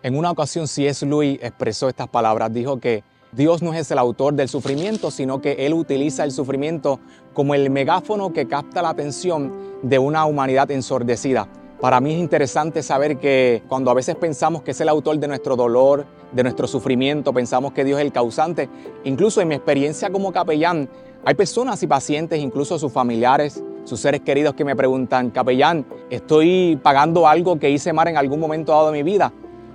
En una ocasión C.S. Lewis expresó estas palabras, dijo que Dios no es el autor del sufrimiento, sino que Él utiliza el sufrimiento como el megáfono que capta la atención de una humanidad ensordecida. Para mí es interesante saber que cuando a veces pensamos que es el autor de nuestro dolor, de nuestro sufrimiento, pensamos que Dios es el causante, incluso en mi experiencia como capellán, hay personas y pacientes, incluso sus familiares, sus seres queridos que me preguntan, capellán, estoy pagando algo que hice mal en algún momento dado de mi vida.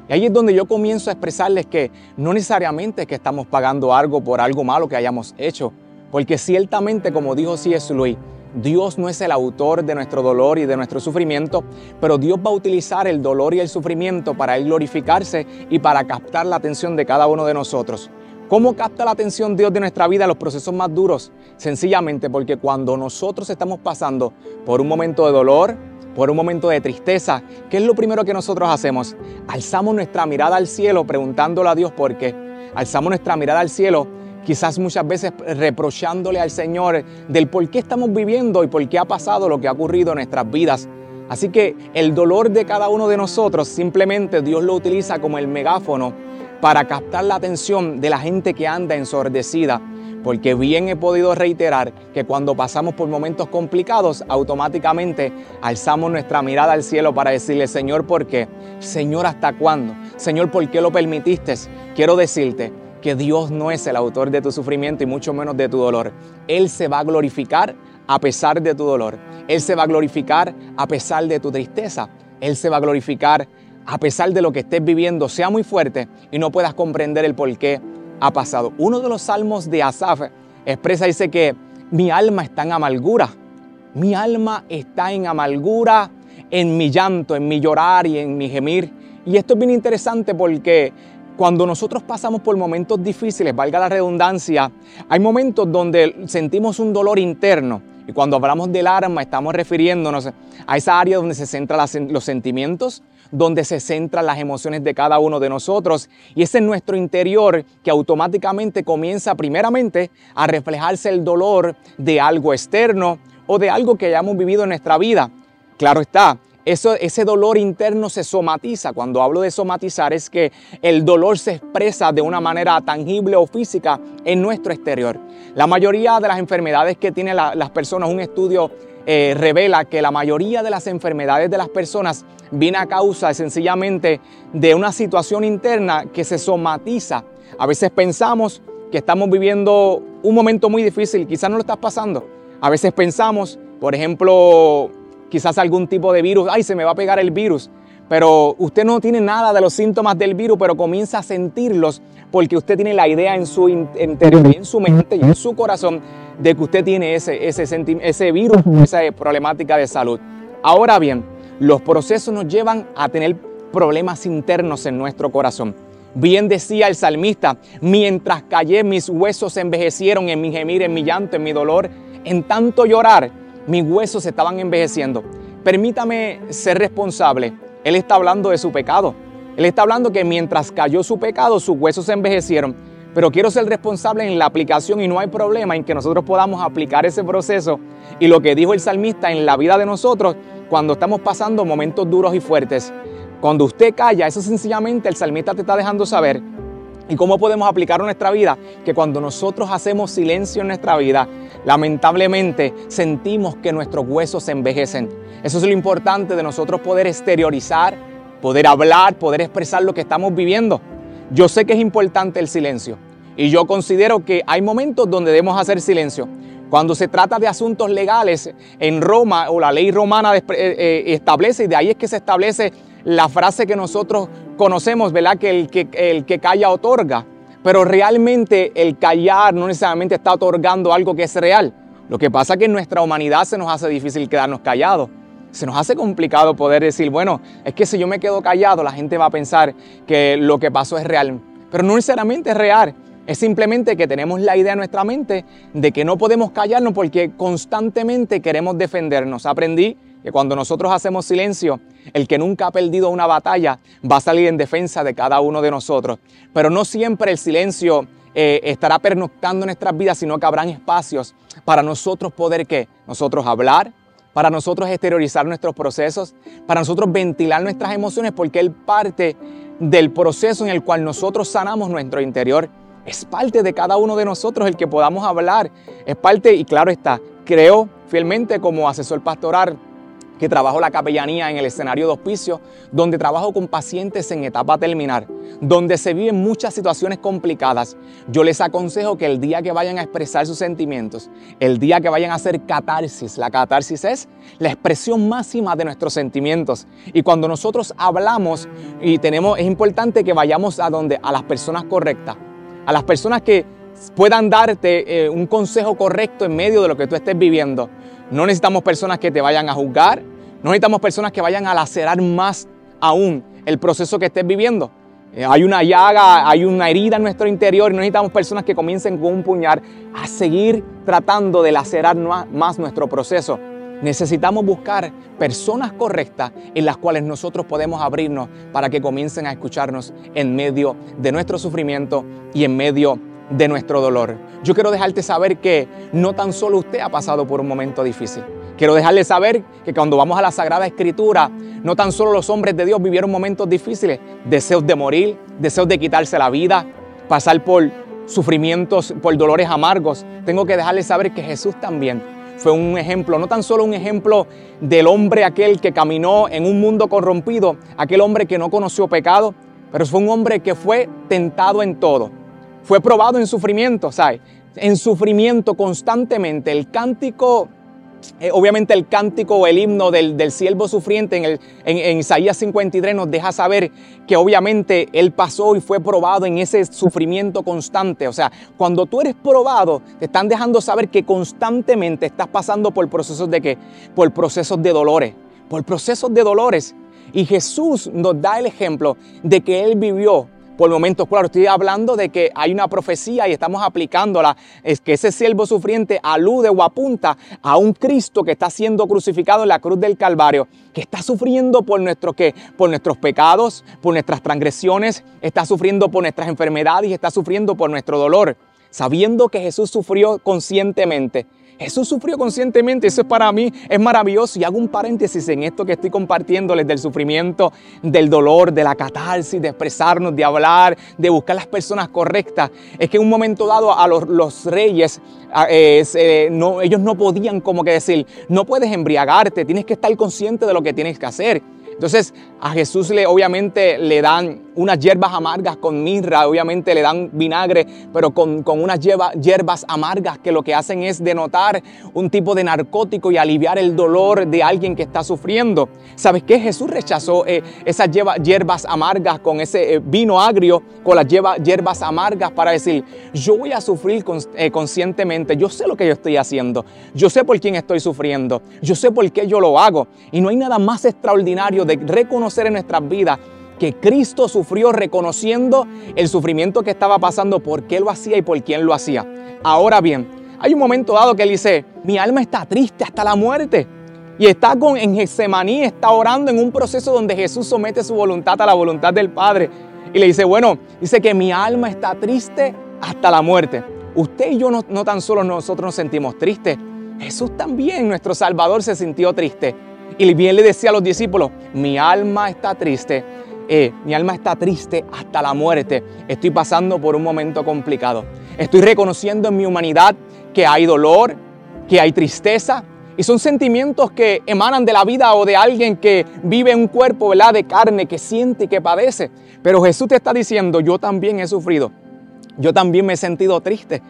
Y ahí es donde yo comienzo a expresarles que no necesariamente es que estamos pagando algo por algo malo que hayamos hecho, porque ciertamente, como dijo C.S. Luis, Dios no es el autor de nuestro dolor y de nuestro sufrimiento, pero Dios va a utilizar el dolor y el sufrimiento para Él glorificarse y para captar la atención de cada uno de nosotros. ¿Cómo capta la atención Dios de nuestra vida los procesos más duros? Sencillamente porque cuando nosotros estamos pasando por un momento de dolor, por un momento de tristeza, ¿qué es lo primero que nosotros hacemos? Alzamos nuestra mirada al cielo preguntándole a Dios por qué. Alzamos nuestra mirada al cielo, quizás muchas veces reprochándole al Señor del por qué estamos viviendo y por qué ha pasado lo que ha ocurrido en nuestras vidas. Así que el dolor de cada uno de nosotros simplemente Dios lo utiliza como el megáfono para captar la atención de la gente que anda ensordecida porque bien he podido reiterar que cuando pasamos por momentos complicados, automáticamente alzamos nuestra mirada al cielo para decirle, Señor, ¿por qué? Señor, ¿hasta cuándo? Señor, ¿por qué lo permitiste? Quiero decirte que Dios no es el autor de tu sufrimiento y mucho menos de tu dolor. Él se va a glorificar a pesar de tu dolor. Él se va a glorificar a pesar de tu tristeza. Él se va a glorificar a pesar de lo que estés viviendo, sea muy fuerte y no puedas comprender el por qué ha pasado. Uno de los salmos de Asaf expresa, dice que mi alma está en amargura. Mi alma está en amargura, en mi llanto, en mi llorar y en mi gemir. Y esto es bien interesante porque cuando nosotros pasamos por momentos difíciles, valga la redundancia, hay momentos donde sentimos un dolor interno. Y cuando hablamos del alma, estamos refiriéndonos a esa área donde se centran los sentimientos, donde se centran las emociones de cada uno de nosotros. Y es en nuestro interior que automáticamente comienza primeramente a reflejarse el dolor de algo externo o de algo que hayamos vivido en nuestra vida. Claro está, eso, ese dolor interno se somatiza. Cuando hablo de somatizar es que el dolor se expresa de una manera tangible o física en nuestro exterior. La mayoría de las enfermedades que tienen las personas, un estudio eh, revela que la mayoría de las enfermedades de las personas viene a causa sencillamente de una situación interna que se somatiza. A veces pensamos que estamos viviendo un momento muy difícil, quizás no lo estás pasando. A veces pensamos, por ejemplo, quizás algún tipo de virus, ay, se me va a pegar el virus. Pero usted no tiene nada de los síntomas del virus, pero comienza a sentirlos porque usted tiene la idea en su interior, en su mente y en su corazón de que usted tiene ese, ese, ese virus, esa problemática de salud. Ahora bien, los procesos nos llevan a tener problemas internos en nuestro corazón. Bien decía el salmista, mientras callé mis huesos envejecieron en mi gemir, en mi llanto, en mi dolor, en tanto llorar, mis huesos estaban envejeciendo. Permítame ser responsable. Él está hablando de su pecado. Él está hablando que mientras cayó su pecado, sus huesos se envejecieron. Pero quiero ser responsable en la aplicación y no hay problema en que nosotros podamos aplicar ese proceso y lo que dijo el salmista en la vida de nosotros cuando estamos pasando momentos duros y fuertes. Cuando usted calla, eso sencillamente el salmista te está dejando saber. ¿Y cómo podemos aplicarlo en nuestra vida? Que cuando nosotros hacemos silencio en nuestra vida, lamentablemente sentimos que nuestros huesos se envejecen. Eso es lo importante de nosotros poder exteriorizar, poder hablar, poder expresar lo que estamos viviendo. Yo sé que es importante el silencio y yo considero que hay momentos donde debemos hacer silencio. Cuando se trata de asuntos legales, en Roma o la ley romana eh, eh, establece, y de ahí es que se establece la frase que nosotros conocemos, ¿verdad? Que el, que el que calla otorga. Pero realmente el callar no necesariamente está otorgando algo que es real. Lo que pasa es que en nuestra humanidad se nos hace difícil quedarnos callados se nos hace complicado poder decir, bueno, es que si yo me quedo callado, la gente va a pensar que lo que pasó es real. Pero no necesariamente es real. Es simplemente que tenemos la idea en nuestra mente de que no podemos callarnos porque constantemente queremos defendernos. Aprendí que cuando nosotros hacemos silencio, el que nunca ha perdido una batalla va a salir en defensa de cada uno de nosotros. Pero no siempre el silencio eh, estará pernoctando nuestras vidas, sino que habrán espacios para nosotros poder ¿qué? Nosotros hablar, para nosotros exteriorizar nuestros procesos, para nosotros ventilar nuestras emociones, porque Él parte del proceso en el cual nosotros sanamos nuestro interior. Es parte de cada uno de nosotros el que podamos hablar. Es parte, y claro está, creo fielmente como asesor pastoral que trabajo la capellanía en el escenario de hospicio, donde trabajo con pacientes en etapa terminal, donde se viven muchas situaciones complicadas. Yo les aconsejo que el día que vayan a expresar sus sentimientos, el día que vayan a hacer catarsis, la catarsis es la expresión máxima de nuestros sentimientos. Y cuando nosotros hablamos y tenemos, es importante que vayamos a donde, a las personas correctas, a las personas que puedan darte eh, un consejo correcto en medio de lo que tú estés viviendo. No necesitamos personas que te vayan a juzgar, no necesitamos personas que vayan a lacerar más aún el proceso que estés viviendo. Eh, hay una llaga, hay una herida en nuestro interior y no necesitamos personas que comiencen con un puñal a seguir tratando de lacerar más nuestro proceso. Necesitamos buscar personas correctas en las cuales nosotros podemos abrirnos para que comiencen a escucharnos en medio de nuestro sufrimiento y en medio de nuestro dolor. Yo quiero dejarte saber que no tan solo usted ha pasado por un momento difícil. Quiero dejarle saber que cuando vamos a la Sagrada Escritura, no tan solo los hombres de Dios vivieron momentos difíciles, deseos de morir, deseos de quitarse la vida, pasar por sufrimientos, por dolores amargos. Tengo que dejarle saber que Jesús también fue un ejemplo, no tan solo un ejemplo del hombre aquel que caminó en un mundo corrompido, aquel hombre que no conoció pecado, pero fue un hombre que fue tentado en todo fue probado en sufrimiento, ¿sabes? En sufrimiento constantemente. El cántico, eh, obviamente el cántico o el himno del, del siervo sufriente en, el, en, Isaías 53 nos deja saber que obviamente él pasó y fue probado en ese sufrimiento constante. O sea, cuando tú eres probado, te están dejando saber que constantemente estás pasando por procesos de qué? Por procesos de dolores, por procesos de dolores. Y Jesús nos da el ejemplo de que Él vivió por momentos. Claro, estoy hablando de que hay una profecía y estamos aplicándola. Es que ese siervo sufriente alude o apunta a un Cristo que está siendo crucificado en la cruz del Calvario, que está sufriendo por, nuestro, ¿qué? por nuestros pecados, por nuestras transgresiones, está sufriendo por nuestras enfermedades y está sufriendo por nuestro dolor. Sabiendo que Jesús sufrió conscientemente, Jesús sufrió conscientemente, eso es para mí, es maravilloso. Y hago un paréntesis en esto que estoy compartiéndoles del sufrimiento, del dolor, de la catarsis, de expresarnos, de hablar, de buscar las personas correctas. Es que en un momento dado a los, reyes, eh, ellos no podían como que decir, no puedes embriagarte, tienes que estar consciente de lo que tienes que hacer. Entonces a Jesús le obviamente le dan unas hierbas amargas con mirra, obviamente le dan vinagre, pero con, unas hierbas amargas que lo que hacen es denotar un tipo de narcótico y aliviar el dolor de alguien que está sufriendo. ¿Sabes qué? Jesús rechazó eh, esas hierbas amargas con ese eh, vino agrio, con las hierbas amargas para decir, yo voy a sufrir eh, conscientemente, yo sé lo que yo estoy haciendo, yo sé por quién estoy sufriendo, yo sé por qué yo lo hago. Y no hay nada más extraordinario de reconocer en nuestras vidas que Cristo sufrió reconociendo el sufrimiento que estaba pasando, por qué lo hacía y por quién lo hacía. Ahora bien, hay un momento dado que él dice, mi alma está triste hasta la muerte. Y está con, en Getsemaní, está orando en un proceso donde Jesús somete su voluntad a la voluntad del Padre. Y le dice, bueno, dice que mi alma está triste hasta la muerte. Usted y yo no, no tan solo nosotros nos sentimos tristes, Jesús también, nuestro Salvador, se sintió triste. Y bien le decía a los discípulos, mi alma está triste, eh, mi alma está triste hasta la muerte. Estoy pasando por un momento complicado. Estoy reconociendo en mi humanidad que hay dolor, que hay tristeza. Y son sentimientos que emanan de la vida o de alguien que vive un cuerpo ¿verdad? de carne, que siente y que padece. Pero Jesús te está diciendo, yo también he sufrido. Yo también me he sentido triste.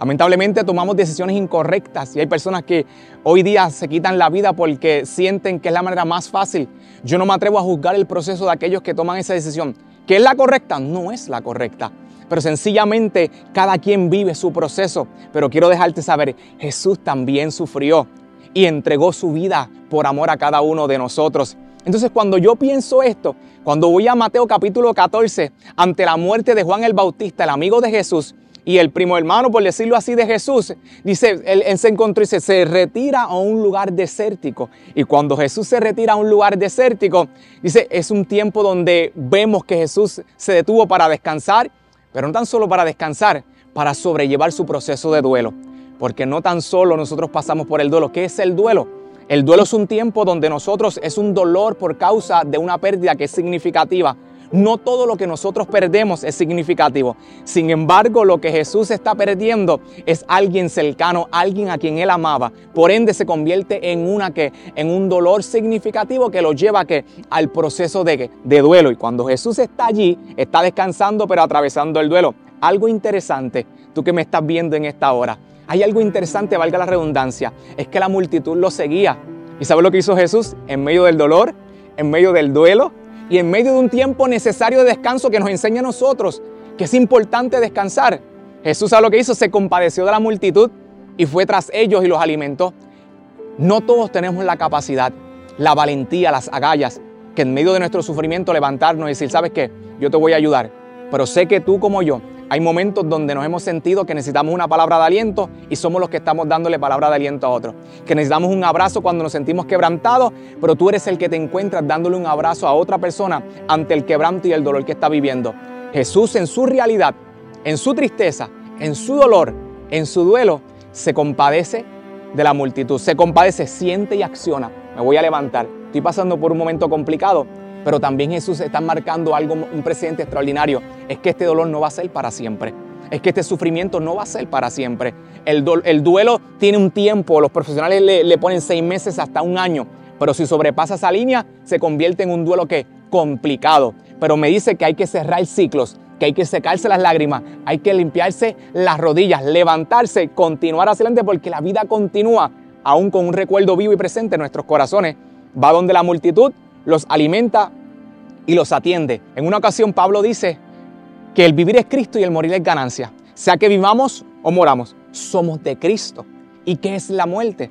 Lamentablemente tomamos decisiones incorrectas y hay personas que hoy día se quitan la vida porque sienten que es la manera más fácil. Yo no me atrevo a juzgar el proceso de aquellos que toman esa decisión. ¿Que es la correcta? No es la correcta. Pero sencillamente cada quien vive su proceso. Pero quiero dejarte saber, Jesús también sufrió y entregó su vida por amor a cada uno de nosotros. Entonces cuando yo pienso esto, cuando voy a Mateo capítulo 14, ante la muerte de Juan el Bautista, el amigo de Jesús, y el primo hermano, por decirlo así, de Jesús, dice, él, se encontró y se, se retira a un lugar desértico. Y cuando Jesús se retira a un lugar desértico, dice, es un tiempo donde vemos que Jesús se detuvo para descansar, pero no tan solo para descansar, para sobrellevar su proceso de duelo. Porque no tan solo nosotros pasamos por el duelo. ¿Qué es el duelo? El duelo es un tiempo donde nosotros es un dolor por causa de una pérdida que es significativa No todo lo que nosotros perdemos es significativo. Sin embargo, lo que Jesús está perdiendo es alguien cercano, alguien a quien él amaba. Por ende, se convierte en una que en un dolor significativo que lo lleva que al proceso de, de duelo. Y cuando Jesús está allí, está descansando pero atravesando el duelo. Algo interesante, tú que me estás viendo en esta hora. Hay algo interesante, valga la redundancia, es que la multitud lo seguía. ¿Y sabes lo que hizo Jesús? En medio del dolor, en medio del duelo, y en medio de un tiempo necesario de descanso que nos enseña a nosotros que es importante descansar. Jesús a lo que hizo, se compadeció de la multitud y fue tras ellos y los alimentó. No todos tenemos la capacidad, la valentía, las agallas, que en medio de nuestro sufrimiento levantarnos y decir, ¿sabes qué? Yo te voy a ayudar. Pero sé que tú como yo hay momentos donde nos hemos sentido que necesitamos una palabra de aliento y somos los que estamos dándole palabra de aliento a otros. Que necesitamos un abrazo cuando nos sentimos quebrantados, pero tú eres el que te encuentras dándole un abrazo a otra persona ante el quebranto y el dolor que está viviendo. Jesús en su realidad, en su tristeza, en su dolor, en su duelo, se compadece de la multitud. Se compadece, siente y acciona. Me voy a levantar. Estoy pasando por un momento complicado, pero también Jesús está marcando algo, un presente extraordinario. Es que este dolor no va a ser para siempre. Es que este sufrimiento no va a ser para siempre. El, el duelo tiene un tiempo. Los profesionales le, le, ponen seis meses hasta un año. Pero si sobrepasa esa línea, se convierte en un duelo que complicado. Pero me dice que hay que cerrar ciclos, que hay que secarse las lágrimas, hay que limpiarse las rodillas, levantarse, continuar hacia adelante porque la vida continúa, aún con un recuerdo vivo y presente en nuestros corazones. Va donde la multitud los alimenta y los atiende. En una ocasión Pablo dice que el vivir es Cristo y el morir es ganancia. Sea que vivamos o moramos, somos de Cristo. ¿Y qué es la muerte?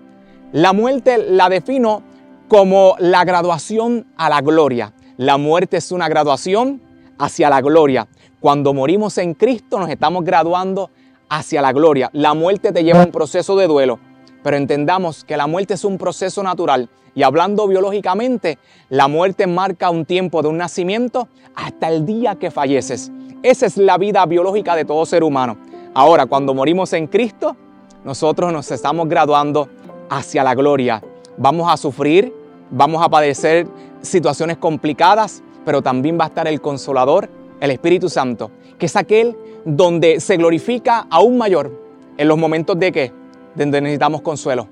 La muerte la defino como la graduación a la gloria. La muerte es una graduación hacia la gloria. Cuando morimos en Cristo nos estamos graduando hacia la gloria. La muerte te lleva a un proceso de duelo, pero entendamos que la muerte es un proceso natural y hablando biológicamente, la muerte marca un tiempo de un nacimiento hasta el día que falleces. Esa es la vida biológica de todo ser humano. Ahora, cuando morimos en Cristo, nosotros nos estamos graduando hacia la gloria. Vamos a sufrir, vamos a padecer situaciones complicadas, pero también va a estar el consolador, el Espíritu Santo, que es aquel donde se glorifica aún mayor en los momentos de que, donde necesitamos consuelo,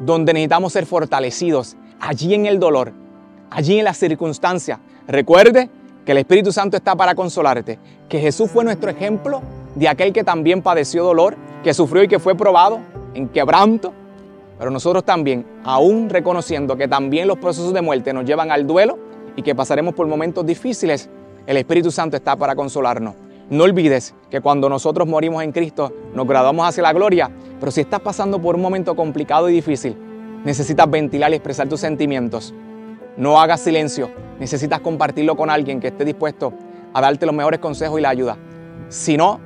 donde necesitamos ser fortalecidos, allí en el dolor, allí en las circunstancias. Recuerde que el Espíritu Santo está para consolarte, que Jesús fue nuestro ejemplo de aquel que también padeció dolor, que sufrió y que fue probado en quebranto, pero nosotros también, aún reconociendo que también los procesos de muerte nos llevan al duelo y que pasaremos por momentos difíciles, el Espíritu Santo está para consolarnos. No olvides que cuando nosotros morimos en Cristo nos graduamos hacia la gloria, pero si estás pasando por un momento complicado y difícil, necesitas ventilar y expresar tus sentimientos. No hagas silencio, necesitas compartirlo con alguien que esté dispuesto a darte los mejores consejos y la ayuda. Si no,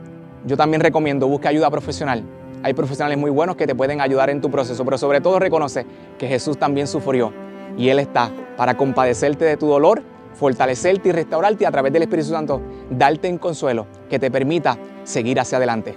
yo también recomiendo busque ayuda profesional. Hay profesionales muy buenos que te pueden ayudar en tu proceso, pero sobre todo reconoce que Jesús también sufrió y Él está para compadecerte de tu dolor, fortalecerte y restaurarte a través del Espíritu Santo, darte en consuelo que te permita seguir hacia adelante.